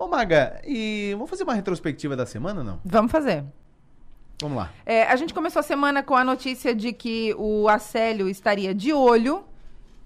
Ô, Maga, e vamos fazer uma retrospectiva da semana, não? Vamos fazer. Vamos lá. É, a gente começou a semana com a notícia de que o Acélio estaria de olho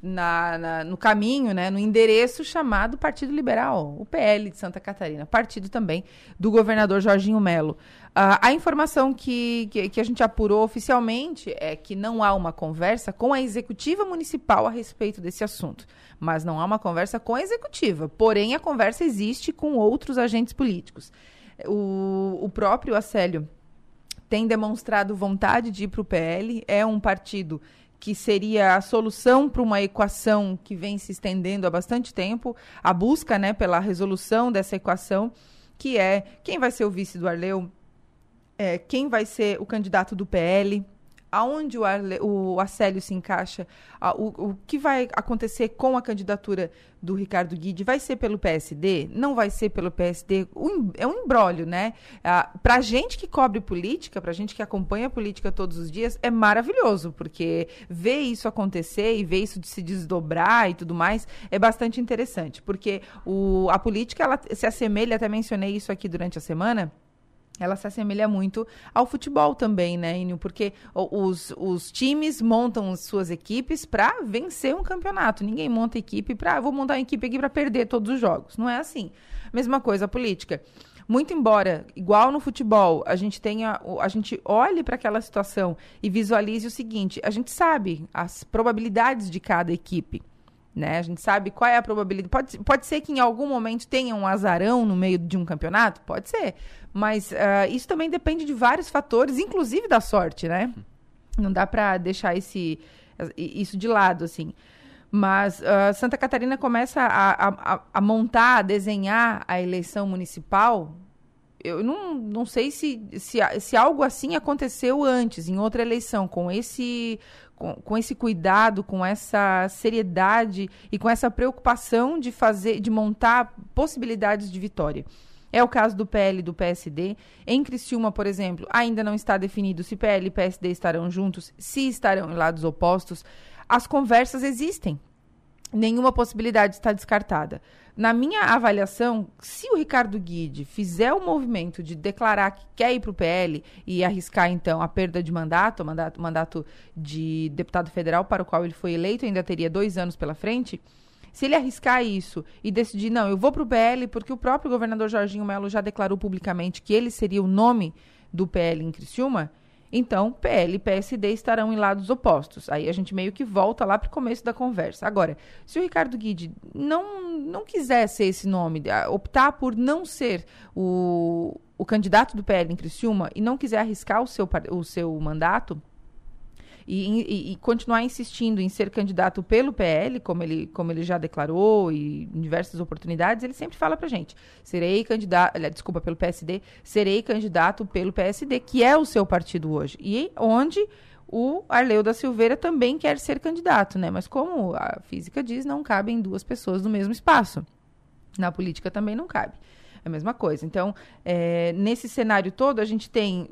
na, na, no caminho, né, no endereço chamado Partido Liberal, o PL de Santa Catarina, partido também do governador Jorginho Melo. Uh, a informação que, que, que, a gente apurou oficialmente é que não há uma conversa com a executiva municipal a respeito desse assunto, mas não há uma conversa com a executiva. Porém, a conversa existe com outros agentes políticos. O, o próprio Acélio tem demonstrado vontade de ir para o PL, é um partido que seria a solução para uma equação que vem se estendendo há bastante tempo, a busca né, pela resolução dessa equação, que é quem vai ser o vice do Arleu, é, quem vai ser o candidato do PL, aonde o, Arle, o Acélio se encaixa, a, o, o que vai acontecer com a candidatura do Ricardo Guide, vai ser pelo PSD? Não vai ser pelo PSD? Um, é um embrólio, né? Ah, gente que cobre política, para gente que acompanha a política todos os dias, é maravilhoso, porque ver isso acontecer e ver isso de se desdobrar e tudo mais é bastante interessante, porque o, a política ela se assemelha, até mencionei isso aqui durante a semana, ela se assemelha muito ao futebol também, né, Inho? Porque os, os times montam suas equipes para vencer um campeonato. Ninguém monta equipe para. Vou montar uma equipe aqui para perder todos os jogos. Não é assim. Mesma coisa a política. Muito embora, igual no futebol, a gente tenha, a gente olhe para aquela situação e visualize o seguinte: a gente sabe as probabilidades de cada equipe. Né? A gente sabe qual é a probabilidade. Pode, pode ser que em algum momento tenha um azarão no meio de um campeonato? Pode ser. Mas uh, isso também depende de vários fatores, inclusive da sorte, né? Não dá para deixar esse, isso de lado, assim. Mas uh, Santa Catarina começa a, a, a, montar, a desenhar a eleição municipal. Eu não, não sei se, se, se algo assim aconteceu antes, em outra eleição, com esse com, com esse cuidado, com essa seriedade e com essa preocupação de fazer, de montar possibilidades de vitória. É o caso do PL e do PSD. Em Criciúma, por exemplo, ainda não está definido se PL e PSD estarão juntos, se estarão em lados opostos. As conversas existem. Nenhuma possibilidade está descartada. Na minha avaliação, se o Ricardo Guide fizer o movimento de declarar que quer ir para o PL e arriscar, então, a perda de mandato, mandato, mandato de deputado federal para o qual ele foi eleito, ainda teria dois anos pela frente. Se ele arriscar isso e decidir, não, eu vou para o PL, porque o próprio governador Jorginho Melo já declarou publicamente que ele seria o nome do PL em Criciúma, então, PL e PSD estarão em lados opostos. Aí a gente meio que volta lá para o começo da conversa. Agora, se o Ricardo Guide não, não quiser ser esse nome, optar por não ser o, o candidato do PL em Criciúma e não quiser arriscar o seu, o seu mandato, e, e, e, continuar insistindo em ser candidato pelo PL, como ele, como ele já declarou e em diversas oportunidades, ele sempre fala pra gente: serei candidato, desculpa, pelo PSD, serei candidato pelo PSD, que é o seu partido hoje. E onde o Arleu da Silveira também quer ser candidato, né? Mas como a física diz, não cabem duas pessoas no mesmo espaço. Na política também não cabe. É a mesma coisa. Então, é, nesse cenário todo, a gente tem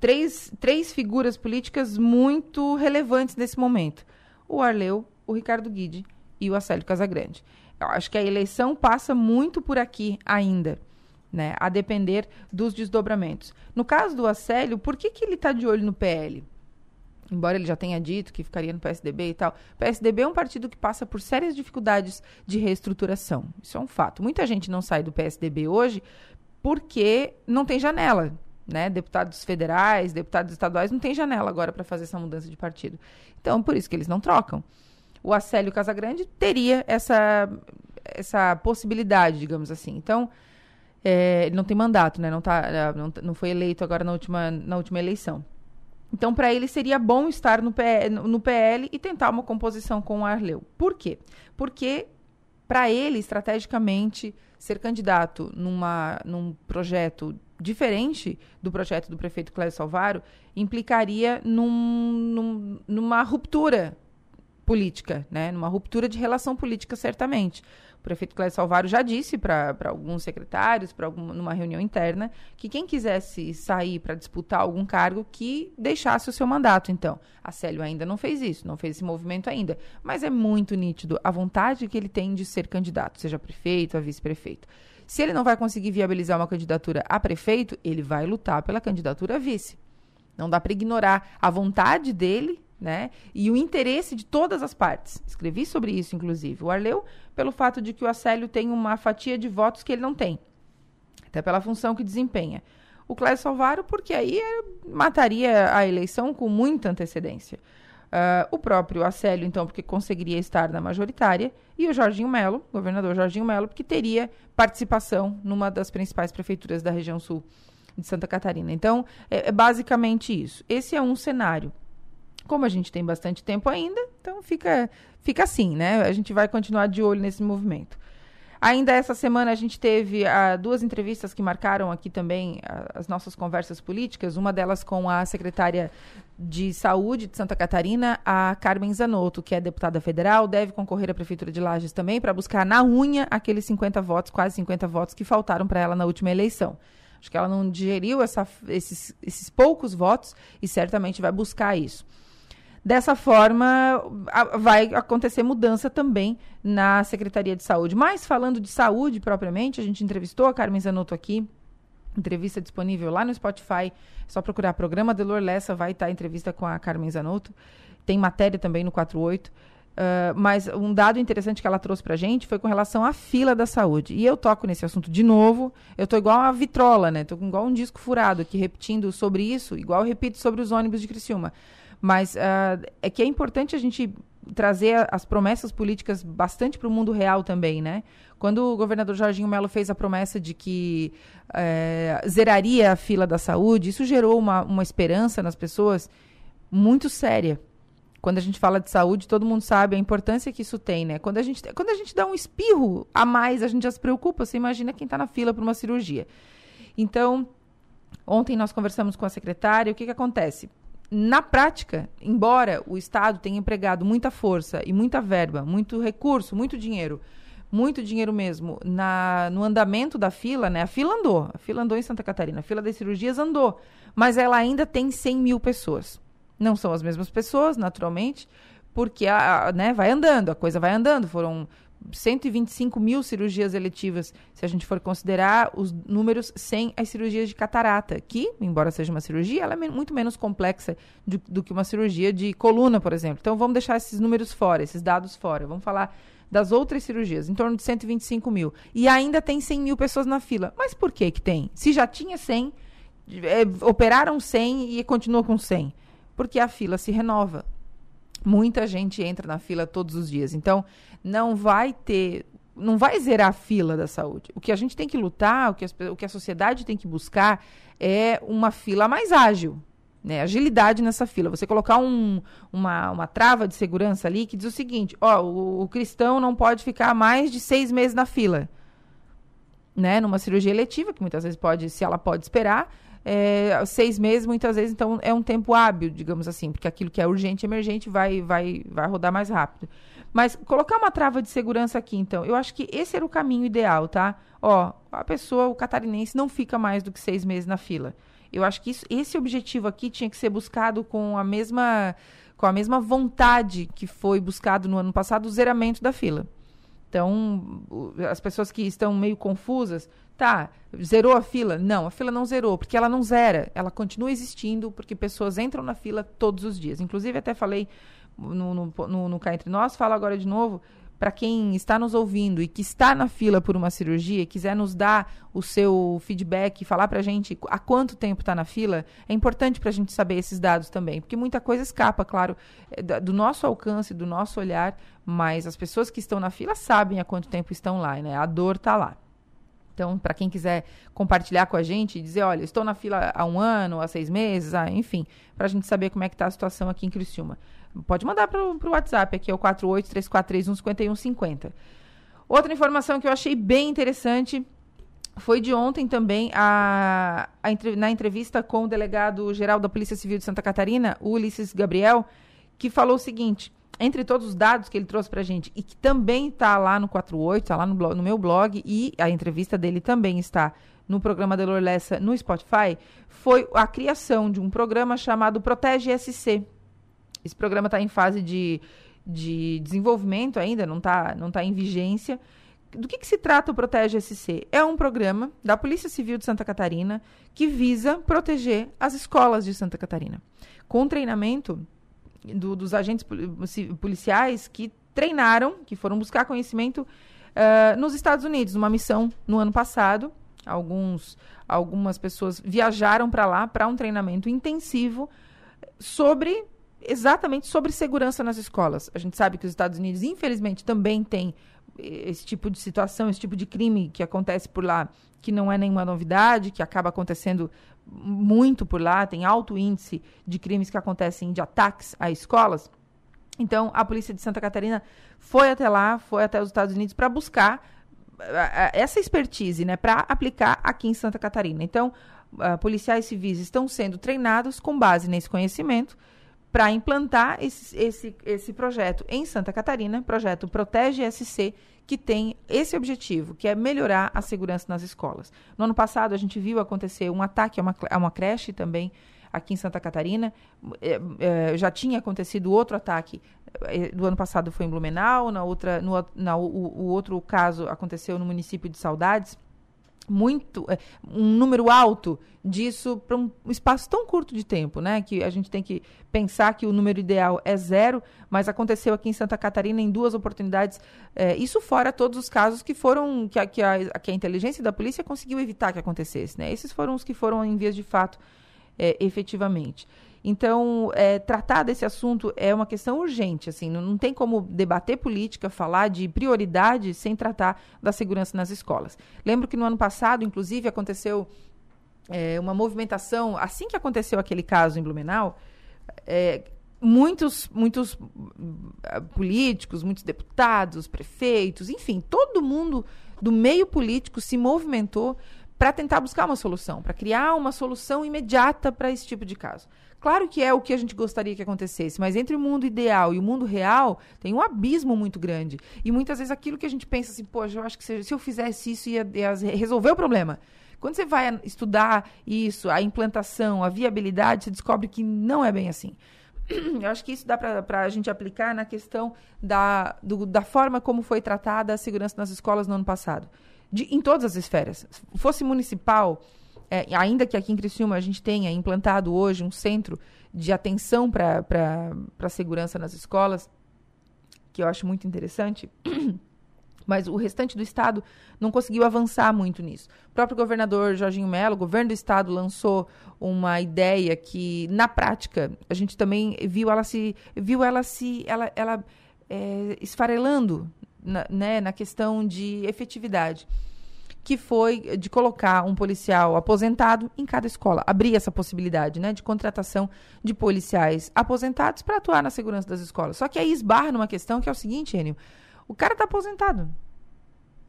três, três figuras políticas muito relevantes nesse momento: o Arleu, o Ricardo Guide e o Acélio Casagrande. Eu acho que a eleição passa muito por aqui ainda. Né, a depender dos desdobramentos. No caso do Acélio, por que, que ele está de olho no PL? Embora ele já tenha dito que ficaria no PSDB e tal, o PSDB é um partido que passa por sérias dificuldades de reestruturação. Isso é um fato. Muita gente não sai do PSDB hoje porque não tem janela né? Deputados federais, deputados estaduais não tem janela agora para fazer essa mudança de partido. Então, por isso que eles não trocam. O Acélio Casagrande teria essa, essa possibilidade, digamos assim. Então, é, ele não tem mandato, né? Não, tá, é, não, não foi eleito agora na última, na última eleição. Então, para ele seria bom estar no, no PL e tentar uma composição com o Arleu. Por quê? Porque, para ele, estrategicamente, ser candidato numa, num projeto diferente do projeto do prefeito Cléber Salvaro, implicaria num, num, numa ruptura política, né? numa ruptura de relação política, certamente. O prefeito Cléber Salvaro já disse para alguns secretários, para numa reunião interna, que quem quisesse sair para disputar algum cargo, que deixasse o seu mandato. Então, a Célio ainda não fez isso, não fez esse movimento ainda. Mas é muito nítido a vontade que ele tem de ser candidato, seja prefeito, a vice-prefeito. Se ele não vai conseguir viabilizar uma candidatura a prefeito, ele vai lutar pela candidatura a vice. Não dá para ignorar a vontade dele né? E o interesse de todas as partes. Escrevi sobre isso, inclusive. O Arleu, pelo fato de que o Acélio tem uma fatia de votos que ele não tem, até pela função que desempenha. O Clécio Salvaro, porque aí mataria a eleição com muita antecedência. Uh, o próprio Acélio, então, porque conseguiria estar na majoritária, e o Jorginho Melo, governador Jorginho Melo, porque teria participação numa das principais prefeituras da região sul de Santa Catarina. Então, é, é basicamente isso. Esse é um cenário. Como a gente tem bastante tempo ainda, então fica, fica assim, né? A gente vai continuar de olho nesse movimento. Ainda essa semana a gente teve uh, duas entrevistas que marcaram aqui também uh, as nossas conversas políticas. Uma delas com a secretária de Saúde de Santa Catarina, a Carmen Zanotto, que é deputada federal, deve concorrer à Prefeitura de Lages também para buscar na unha aqueles 50 votos, quase 50 votos que faltaram para ela na última eleição. Acho que ela não digeriu essa, esses, esses poucos votos e certamente vai buscar isso. Dessa forma, a, vai acontecer mudança também na Secretaria de Saúde. Mas falando de saúde propriamente, a gente entrevistou a Carmen Zanotto aqui, entrevista disponível lá no Spotify. É só procurar programa Delor Lessa, vai estar a entrevista com a Carmen Zanotto. Tem matéria também no 48. Uh, ah, mas um dado interessante que ela trouxe para a gente foi com relação à fila da saúde. E eu toco nesse assunto de novo. Eu estou igual a vitrola, né? Estou igual um disco furado aqui, repetindo sobre isso, igual eu repito sobre os ônibus de Criciúma. Mas uh, é que é importante a gente trazer as promessas políticas bastante para o mundo real também, né? Quando o governador Jorginho Melo fez a promessa de que é, zeraria a fila da saúde, isso gerou uma, uma esperança nas pessoas muito séria. Quando a gente fala de saúde, todo mundo sabe a importância que isso tem, né? Quando a gente, quando a gente dá um espirro a mais, a gente já se preocupa. Você imagina quem está na fila para uma cirurgia. Então, ontem nós conversamos com a secretária. O que, que acontece? Na prática, embora o Estado tenha empregado muita força e muita verba, muito recurso, muito dinheiro, muito dinheiro mesmo, na, no andamento da fila, né? A fila andou, a fila andou em Santa Catarina, a fila das cirurgias andou, mas ela ainda tem 100 mil pessoas. Não são as mesmas pessoas, naturalmente, porque a, a, né, vai andando, a coisa vai andando. Foram 125 mil cirurgias eletivas, se a gente for considerar os números sem as cirurgias de catarata, que, embora seja uma cirurgia, ela é muito menos complexa do, do, que uma cirurgia de coluna, por exemplo. Então, vamos deixar esses números fora, esses dados fora. Vamos falar das outras cirurgias, em torno de 125 mil. E ainda tem 100 mil pessoas na fila. Mas por que que tem? Se já tinha 100, é, operaram 100 e continua com 100. Porque a fila se renova. Muita gente entra na fila todos os dias. Então, não vai ter. Não vai zerar a fila da saúde. O que a gente tem que lutar, o que, as, o que a sociedade tem que buscar é uma fila mais ágil. Né, agilidade nessa fila. Você colocar um, uma, uma trava de segurança ali que diz o seguinte: ó, o, o, cristão não pode ficar mais de seis meses na fila. Né, numa cirurgia eletiva, que muitas vezes pode, se ela pode esperar, é, seis meses, muitas vezes, então é um tempo hábil, digamos assim, porque aquilo que é urgente e emergente vai, vai, vai rodar mais rápido. Mas colocar uma trava de segurança aqui, então, eu acho que esse era o caminho ideal, tá? Ó, a pessoa, o catarinense, não fica mais do que seis meses na fila. Eu acho que isso, esse objetivo aqui tinha que ser buscado com a mesma com a mesma vontade que foi buscado no ano passado o zeramento da fila. Então, as pessoas que estão meio confusas, tá, zerou a fila? Não, a fila não zerou, porque ela não zera, ela continua existindo, porque pessoas entram na fila todos os dias. Inclusive, até falei no, no, no, no Cá Entre Nós, falo agora de novo, para quem está nos ouvindo e que está na fila por uma cirurgia quiser nos dar o seu feedback, falar para a gente há quanto tempo está na fila, é importante para a gente saber esses dados também, porque muita coisa escapa, claro, é, do nosso alcance, do nosso olhar, mas as pessoas que estão na fila sabem há quanto tempo estão lá, né? A dor está lá. Então, para quem quiser compartilhar com a gente e dizer, olha, estou na fila há um ano, há seis meses, ah, enfim, para a gente saber como é que está a situação aqui em Criciúma. Pode mandar para o WhatsApp, aqui é o 48343155150. Outra informação que eu achei bem interessante foi de ontem também, a, a, na entrevista com o delegado-geral da Polícia Civil de Santa Catarina, Ulisses Gabriel, que falou o seguinte: entre todos os dados que ele trouxe para a gente, e que também está lá no 48, está lá no, blog, no, meu blog, e a entrevista dele também está no programa Delor Lessa no Spotify, foi a criação de um programa chamado Protege SC. Esse programa está em fase de, de desenvolvimento ainda, não está não tá em vigência, do que, que, se trata o Protege SC? É um programa da Polícia Civil de Santa Catarina que visa proteger as escolas de Santa Catarina. Com treinamento do, dos agentes policiais que treinaram, que foram buscar conhecimento uh, nos Estados Unidos, numa missão no ano passado. Alguns, algumas pessoas viajaram para lá para um treinamento intensivo sobre exatamente sobre segurança nas escolas. A gente sabe que os Estados Unidos, infelizmente, também tem esse tipo de situação, esse tipo de crime que acontece por lá, que não é nenhuma novidade, que acaba acontecendo muito por lá, tem alto índice de crimes que acontecem de ataques a escolas. Então, a polícia de Santa Catarina foi até lá, foi até os Estados Unidos para buscar essa expertise, né, para aplicar aqui em Santa Catarina. Então, uh, policiais civis estão sendo treinados com base nesse conhecimento para implantar esse, esse, esse projeto em Santa Catarina, projeto Protege SC, que tem esse objetivo, que é melhorar a segurança nas escolas. No ano passado, a gente viu acontecer um ataque a uma, a uma creche também aqui em Santa Catarina. É, é, já tinha acontecido outro ataque é, do ano passado foi em Blumenau, na outra, no, na, o, o outro caso aconteceu no município de Saudades muito é, um número alto disso para um espaço tão curto de tempo, né? Que a gente tem que pensar que o número ideal é zero, mas aconteceu aqui em Santa Catarina em duas oportunidades. É, isso fora todos os casos que foram que a, que, a, que a inteligência da polícia conseguiu evitar que acontecesse, né? Esses foram os que foram em vias de fato, é, efetivamente. Então, é, tratar desse assunto é uma questão urgente. Assim, não, não, tem como debater política, falar de prioridade sem tratar da segurança nas escolas. Lembro que no ano passado, inclusive, aconteceu é, uma movimentação, assim que aconteceu aquele caso em Blumenau, é, muitos, muitos uh, políticos, muitos deputados, prefeitos, enfim, todo mundo do meio político se movimentou para tentar buscar uma solução, para criar uma solução imediata para esse tipo de caso. Claro que é o que a gente gostaria que acontecesse, mas entre o mundo ideal e o mundo real tem um abismo muito grande. E muitas vezes aquilo que a gente pensa assim, poxa, eu acho que se, eu fizesse isso ia, ia resolver o problema. Quando você vai estudar isso, a implantação, a viabilidade, você descobre que não é bem assim. Eu acho que isso dá para a gente aplicar na questão da, do, da forma como foi tratada a segurança nas escolas no ano passado. De, em todas as esferas. Fosse municipal, é, ainda que aqui em Criciúma a gente tenha implantado hoje um centro de atenção para a segurança nas escolas, que eu acho muito interessante, mas o restante do estado não conseguiu avançar muito nisso. O próprio governador Jorginho Melo, o governo do estado, lançou uma ideia que, na prática, a gente também viu ela se viu ela se ela, ela é, esfarelando na, né, na questão de efetividade que foi de colocar um policial aposentado em cada escola. Abrir essa possibilidade né, de contratação de policiais aposentados para atuar na segurança das escolas. Só que aí esbarra numa questão que é o seguinte, Enio. O cara está aposentado.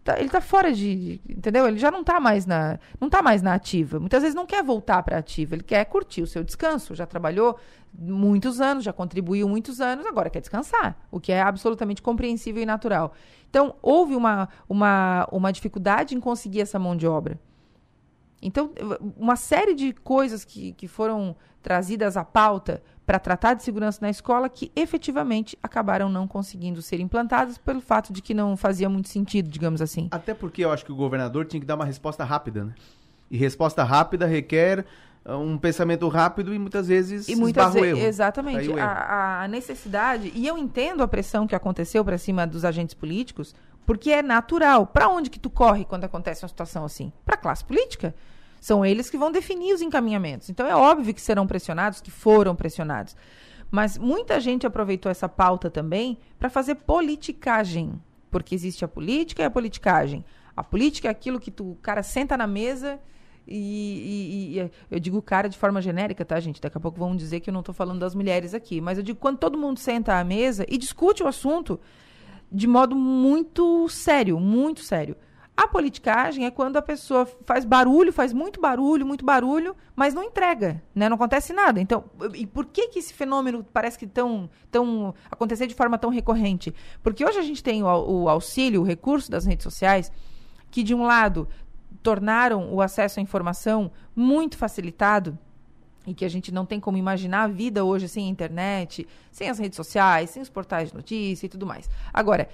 Tá, ele está fora de, entendeu? Ele já não está mais na, não tá mais na ativa. Muitas vezes não quer voltar para ativa, ele quer curtir o seu descanso. Já trabalhou muitos anos, já contribuiu muitos anos, agora quer descansar, o que é absolutamente compreensível e natural. Então, houve uma, uma, uma dificuldade em conseguir essa mão de obra. Então, uma série de coisas que, que foram trazidas à pauta para tratar de segurança na escola que efetivamente acabaram não conseguindo ser implantadas pelo fato de que não fazia muito sentido, digamos assim. Até porque eu acho que o governador tinha que dar uma resposta rápida, né? E resposta rápida requer um pensamento rápido e muitas vezes e muitas vezes exatamente a, a, necessidade e eu entendo a pressão que aconteceu para cima dos agentes políticos porque é natural. Para onde que tu corre quando acontece uma situação assim? Para a classe política. São eles que vão definir os encaminhamentos. Então é óbvio que serão pressionados que foram pressionados. Mas muita gente aproveitou essa pauta também para fazer politicagem. Porque existe a política e a politicagem. A política é aquilo que tu o cara senta na mesa e, e, e, eu digo cara de forma genérica, tá, gente? Daqui a pouco vão dizer que eu não estou falando das mulheres aqui. Mas eu digo quando todo mundo senta à mesa e discute o assunto de modo muito sério, muito sério. A politicagem é quando a pessoa faz barulho, faz muito barulho, muito barulho, mas não entrega, né? Não acontece nada. Então, e por que que esse fenômeno parece que tão, tão acontecer de forma tão recorrente? Porque hoje a gente tem o, o auxílio, o recurso das redes sociais, que de um lado tornaram o acesso à informação muito facilitado e que a gente não tem como imaginar a vida hoje sem a internet, sem as redes sociais, sem os portais de notícia e tudo mais. Agora,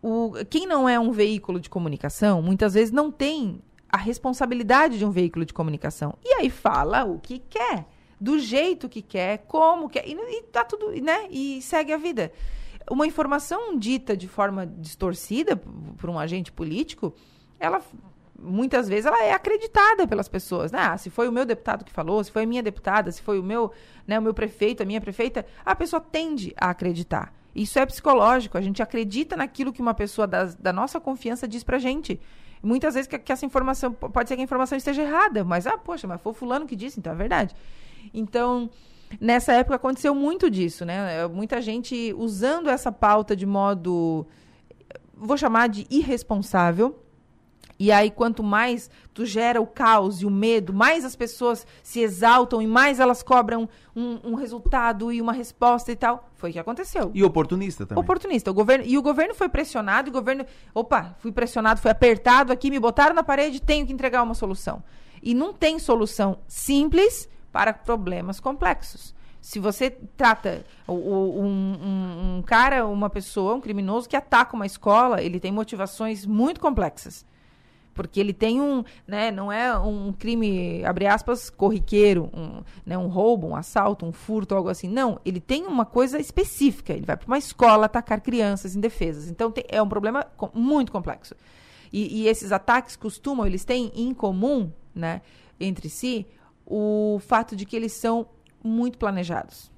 o, quem não é um veículo de comunicação, muitas vezes não tem a responsabilidade de um veículo de comunicação. E aí fala o que quer, do jeito que quer, como quer, e, e tá tudo, né? E segue a vida. Uma informação dita de forma distorcida por um agente político, ela muitas vezes ela é acreditada pelas pessoas. Né? Ah, se foi o meu deputado que falou, se foi a minha deputada, se foi o meu, né, o meu prefeito, a minha prefeita, a pessoa tende a acreditar. Isso é psicológico. A gente acredita naquilo que uma pessoa da, da nossa confiança diz pra gente. Muitas vezes que, que, essa informação, pode ser que a informação esteja errada, mas, ah, poxa, mas foi fulano que disse, então é verdade. Então, nessa época aconteceu muito disso, né? Muita gente usando essa pauta de modo, vou chamar de irresponsável, e aí, quanto mais tu gera o caos e o medo, mais as pessoas se exaltam e mais elas cobram um, um resultado e uma resposta e tal. Foi o que aconteceu. E oportunista também. Oportunista. O governo, e o governo foi pressionado, e o governo. Opa, fui pressionado, fui apertado aqui, me botaram na parede, tenho que entregar uma solução. E não tem solução simples para problemas complexos. Se você trata um, um, um cara, uma pessoa, um criminoso que ataca uma escola, ele tem motivações muito complexas porque ele tem um, né, não é um crime, abre aspas, corriqueiro, um, né, um roubo, um assalto, um furto, algo assim. Não, ele tem uma coisa específica. Ele vai para uma escola atacar crianças indefesas. Então tem, é um problema com, muito complexo. E, e, esses ataques costumam, eles têm em comum, né, entre si, o fato de que eles são muito planejados.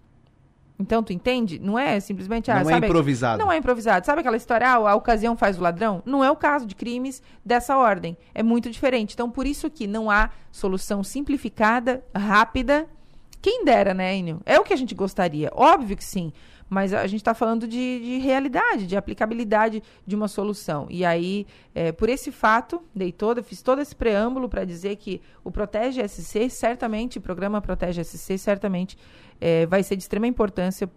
Então, tu entende? Não é simplesmente... Ah, não é sabe, é improvisado. Não é improvisado. Sabe aquela história, ah, a ocasião faz o ladrão? Não é o caso de crimes dessa ordem. É muito diferente. Então, por isso que não há solução simplificada, rápida. Quem dera, né, Enio? É o que a gente gostaria. Óbvio que sim. Mas a gente está falando de, de, realidade, de aplicabilidade de uma solução. E aí, é, por esse fato, dei todo, fiz todo esse preâmbulo para dizer que o Protege SC, certamente, o programa Protege SC, certamente é, vai ser de extrema importância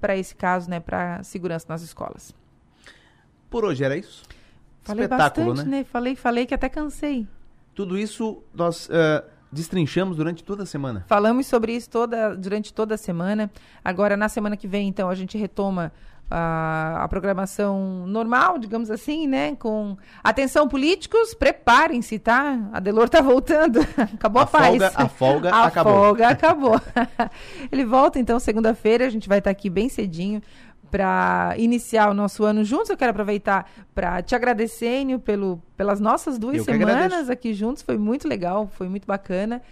para esse caso, né, para a segurança nas escolas. Por hoje era isso? Falei Espetáculo, bastante, né? né? Falei, falei que até cansei. Tudo isso nós... Uh destrinchamos durante toda a semana. Falamos sobre isso toda, durante toda a semana. Agora, na semana que vem, então, a gente retoma a, a, programação normal, digamos assim, né? Com atenção políticos, preparem-se, tá? A Delor tá voltando. acabou a, a paz. Folga, a folga a acabou. A folga acabou. Ele volta então segunda-feira, a gente vai estar tá aqui bem cedinho para iniciar o nosso ano juntos. Eu quero aproveitar para te agradecer, Enio, pelo, pelas nossas duas Eu semanas aqui juntos. Foi muito legal, foi muito bacana.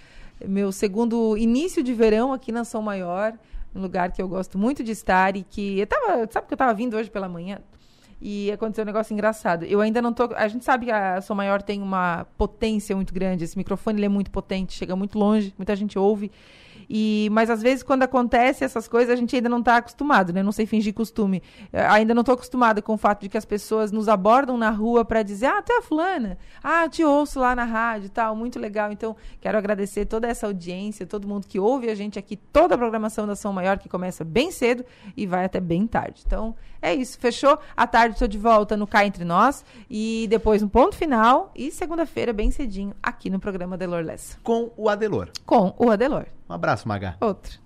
Meu segundo início de verão aqui na São Maior, um lugar que eu gosto muito de estar e que eu tava, sabe que eu estava vindo hoje pela manhã? E aconteceu um negócio engraçado. Eu ainda não tô. A gente sabe que a São Maior tem uma potência muito grande. Esse microfone ele é muito potente, chega muito longe, muita gente ouve. E, mas às vezes, quando acontece essas coisas, a gente ainda não está acostumado, né? Não sei fingir costume. Eu ainda não estou acostumada com o fato de que as pessoas nos abordam na rua para dizer, ah, tu é a fulana, ah, te ouço lá na rádio e tal, muito legal. Então, quero agradecer toda essa audiência, todo mundo que ouve a gente aqui, toda a programação da São Maior, que começa bem cedo e vai até bem tarde. Então, é isso, fechou? À tarde estou de volta no Cá Entre Nós e depois no ponto final e segunda-feira, bem cedinho, aqui no programa Adelor Lessa. Com o Adelor. Com o Adelor. Um abraço, Maga. Outro.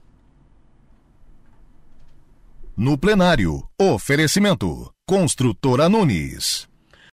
No plenário, oferecimento. Construtora Nunes.